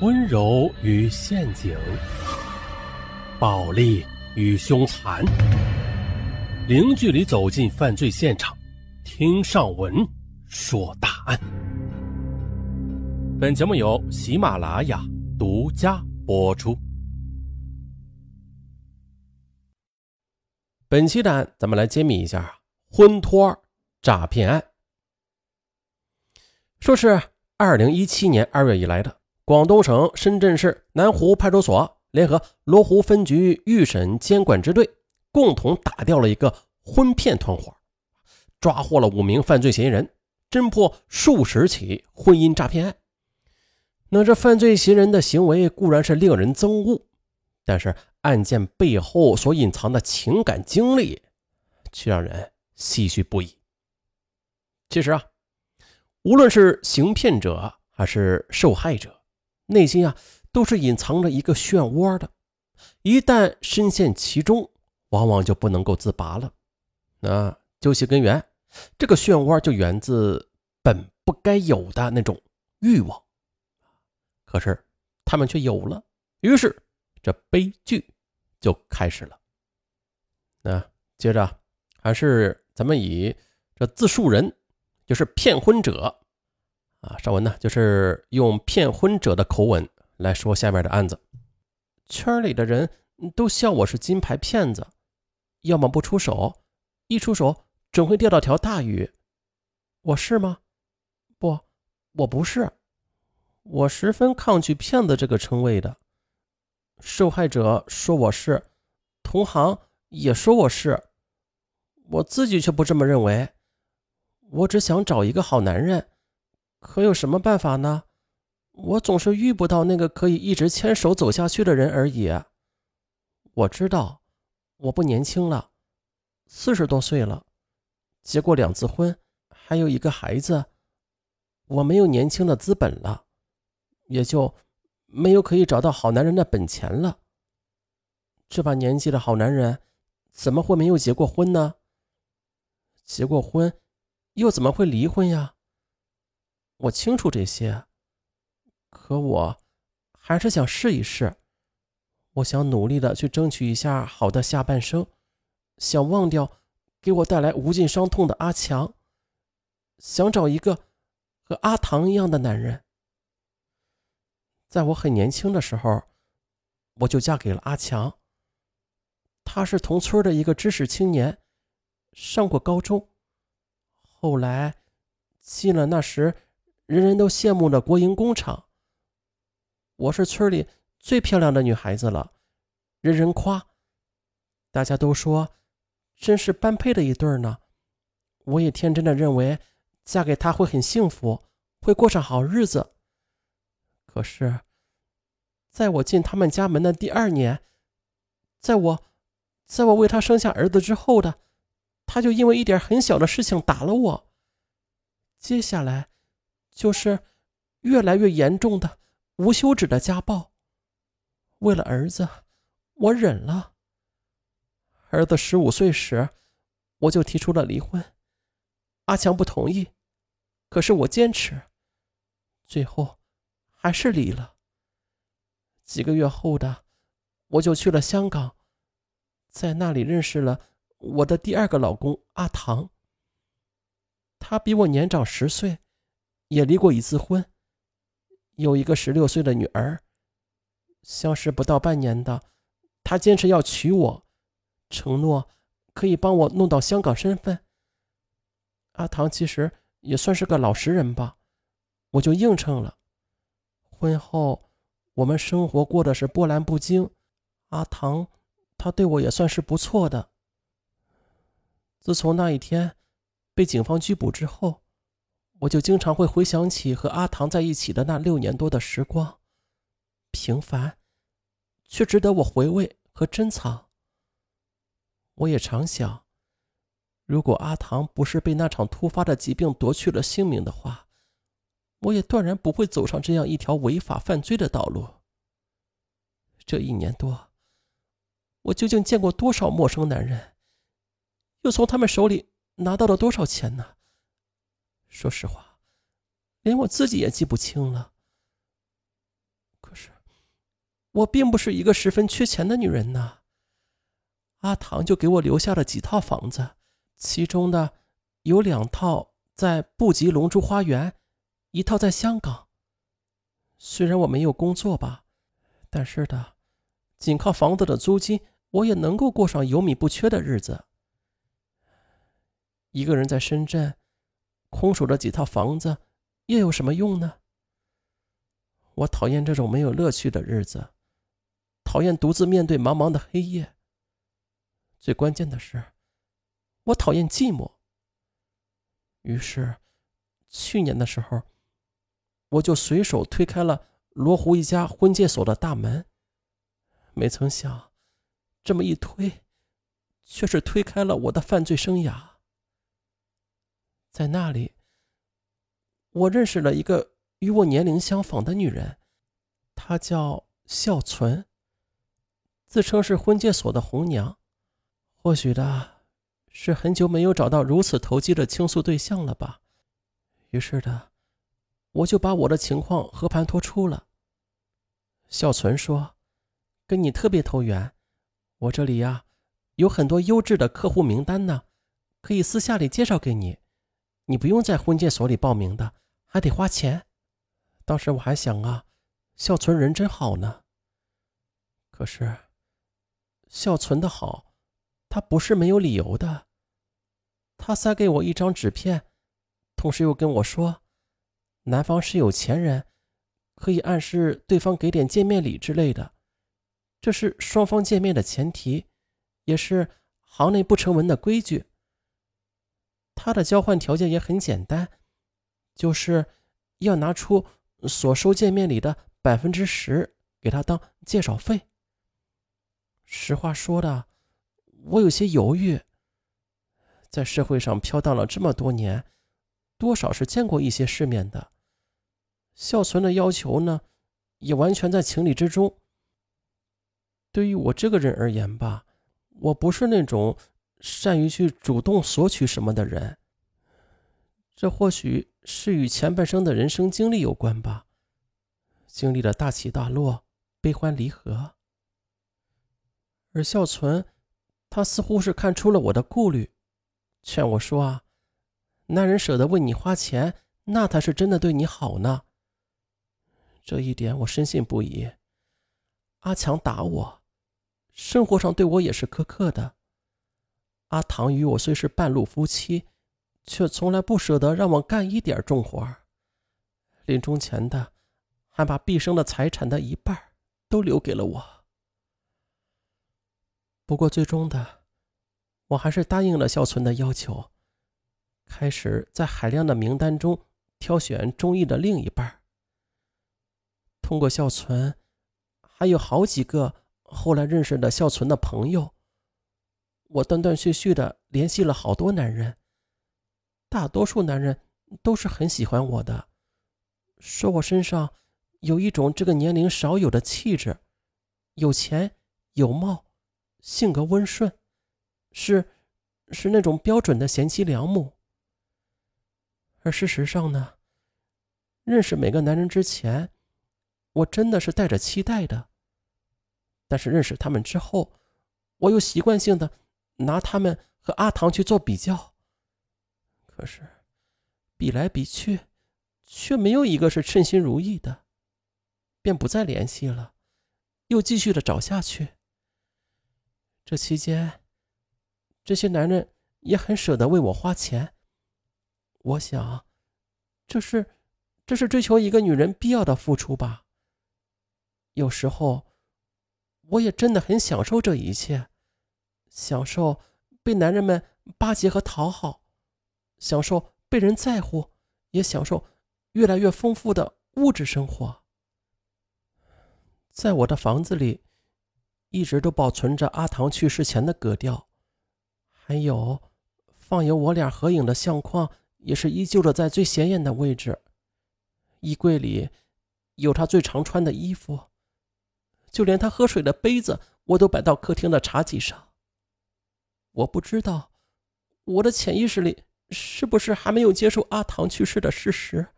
温柔与陷阱，暴力与凶残，零距离走进犯罪现场，听上文说大案。本节目由喜马拉雅独家播出。本期的案，咱们来揭秘一下婚托诈骗案。说是二零一七年二月以来的。广东省深圳市南湖派出所联合罗湖分局预审监管支队，共同打掉了一个婚骗团伙，抓获了五名犯罪嫌疑人，侦破数十起婚姻诈骗案。那这犯罪嫌疑人的行为固然是令人憎恶，但是案件背后所隐藏的情感经历，却让人唏嘘不已。其实啊，无论是行骗者还是受害者。内心啊，都是隐藏着一个漩涡的，一旦深陷其中，往往就不能够自拔了。那究其根源，这个漩涡就源自本不该有的那种欲望，可是他们却有了，于是这悲剧就开始了。那接着还是咱们以这自述人，就是骗婚者。啊，上文呢就是用骗婚者的口吻来说下面的案子。圈里的人都笑我是金牌骗子，要么不出手，一出手准会钓到条大鱼。我是吗？不，我不是。我十分抗拒骗子这个称谓的。受害者说我是，同行也说我是，我自己却不这么认为。我只想找一个好男人。可有什么办法呢？我总是遇不到那个可以一直牵手走下去的人而已。我知道，我不年轻了，四十多岁了，结过两次婚，还有一个孩子，我没有年轻的资本了，也就没有可以找到好男人的本钱了。这把年纪的好男人，怎么会没有结过婚呢？结过婚，又怎么会离婚呀？我清楚这些，可我还是想试一试。我想努力的去争取一下好的下半生，想忘掉给我带来无尽伤痛的阿强，想找一个和阿唐一样的男人。在我很年轻的时候，我就嫁给了阿强。他是同村的一个知识青年，上过高中，后来进了那时。人人都羡慕的国营工厂。我是村里最漂亮的女孩子了，人人夸，大家都说真是般配的一对呢。我也天真的认为嫁给他会很幸福，会过上好日子。可是，在我进他们家门的第二年，在我，在我为他生下儿子之后的，他就因为一点很小的事情打了我。接下来。就是越来越严重的无休止的家暴。为了儿子，我忍了。儿子十五岁时，我就提出了离婚。阿强不同意，可是我坚持，最后还是离了。几个月后的，我就去了香港，在那里认识了我的第二个老公阿唐。他比我年长十岁。也离过一次婚，有一个十六岁的女儿。相识不到半年的，他坚持要娶我，承诺可以帮我弄到香港身份。阿唐其实也算是个老实人吧，我就应承了。婚后，我们生活过的是波澜不惊。阿唐，他对我也算是不错的。自从那一天被警方拘捕之后。我就经常会回想起和阿唐在一起的那六年多的时光，平凡，却值得我回味和珍藏。我也常想，如果阿唐不是被那场突发的疾病夺去了性命的话，我也断然不会走上这样一条违法犯罪的道路。这一年多，我究竟见过多少陌生男人，又从他们手里拿到了多少钱呢？说实话，连我自己也记不清了。可是我并不是一个十分缺钱的女人呐。阿唐就给我留下了几套房子，其中的有两套在布吉龙珠花园，一套在香港。虽然我没有工作吧，但是的，仅靠房子的租金，我也能够过上有米不缺的日子。一个人在深圳，空守着几套房子，又有什么用呢？我讨厌这种没有乐趣的日子，讨厌独自面对茫茫的黑夜。最关键的是，我讨厌寂寞。于是，去年的时候，我就随手推开了罗湖一家婚介所的大门。没曾想，这么一推，却是推开了我的犯罪生涯。在那里，我认识了一个。与我年龄相仿的女人，她叫孝存，自称是婚介所的红娘。或许的，是很久没有找到如此投机的倾诉对象了吧。于是的，我就把我的情况和盘托出了。孝存说：“跟你特别投缘，我这里呀有很多优质的客户名单呢，可以私下里介绍给你。你不用在婚介所里报名的，还得花钱。”当时我还想啊，孝存人真好呢。可是，孝存的好，他不是没有理由的。他塞给我一张纸片，同时又跟我说，男方是有钱人，可以暗示对方给点见面礼之类的。这是双方见面的前提，也是行内不成文的规矩。他的交换条件也很简单，就是要拿出。所收见面礼的百分之十给他当介绍费。实话说的，我有些犹豫。在社会上飘荡了这么多年，多少是见过一些世面的。孝存的要求呢，也完全在情理之中。对于我这个人而言吧，我不是那种善于去主动索取什么的人。这或许是与前半生的人生经历有关吧，经历了大起大落、悲欢离合。而孝存，他似乎是看出了我的顾虑，劝我说：“啊，男人舍得为你花钱，那他是真的对你好呢。”这一点我深信不疑。阿强打我，生活上对我也是苛刻的。阿唐与我虽是半路夫妻。却从来不舍得让我干一点重活临终前的，还把毕生的财产的一半都留给了我。不过最终的，我还是答应了孝存的要求，开始在海量的名单中挑选中意的另一半。通过孝存，还有好几个后来认识的孝存的朋友，我断断续续的联系了好多男人。大多数男人都是很喜欢我的，说我身上有一种这个年龄少有的气质，有钱有貌，性格温顺，是是那种标准的贤妻良母。而事实上呢，认识每个男人之前，我真的是带着期待的，但是认识他们之后，我又习惯性的拿他们和阿唐去做比较。可是，比来比去，却没有一个是称心如意的，便不再联系了，又继续的找下去。这期间，这些男人也很舍得为我花钱。我想，这是，这是追求一个女人必要的付出吧。有时候，我也真的很享受这一切，享受被男人们巴结和讨好。享受被人在乎，也享受越来越丰富的物质生活。在我的房子里，一直都保存着阿唐去世前的格调，还有放有我俩合影的相框，也是依旧的在最显眼的位置。衣柜里有他最常穿的衣服，就连他喝水的杯子，我都摆到客厅的茶几上。我不知道，我的潜意识里。是不是还没有接受阿唐去世的事实？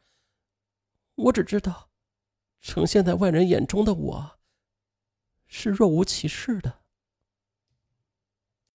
我只知道，呈现在外人眼中的我，是若无其事的。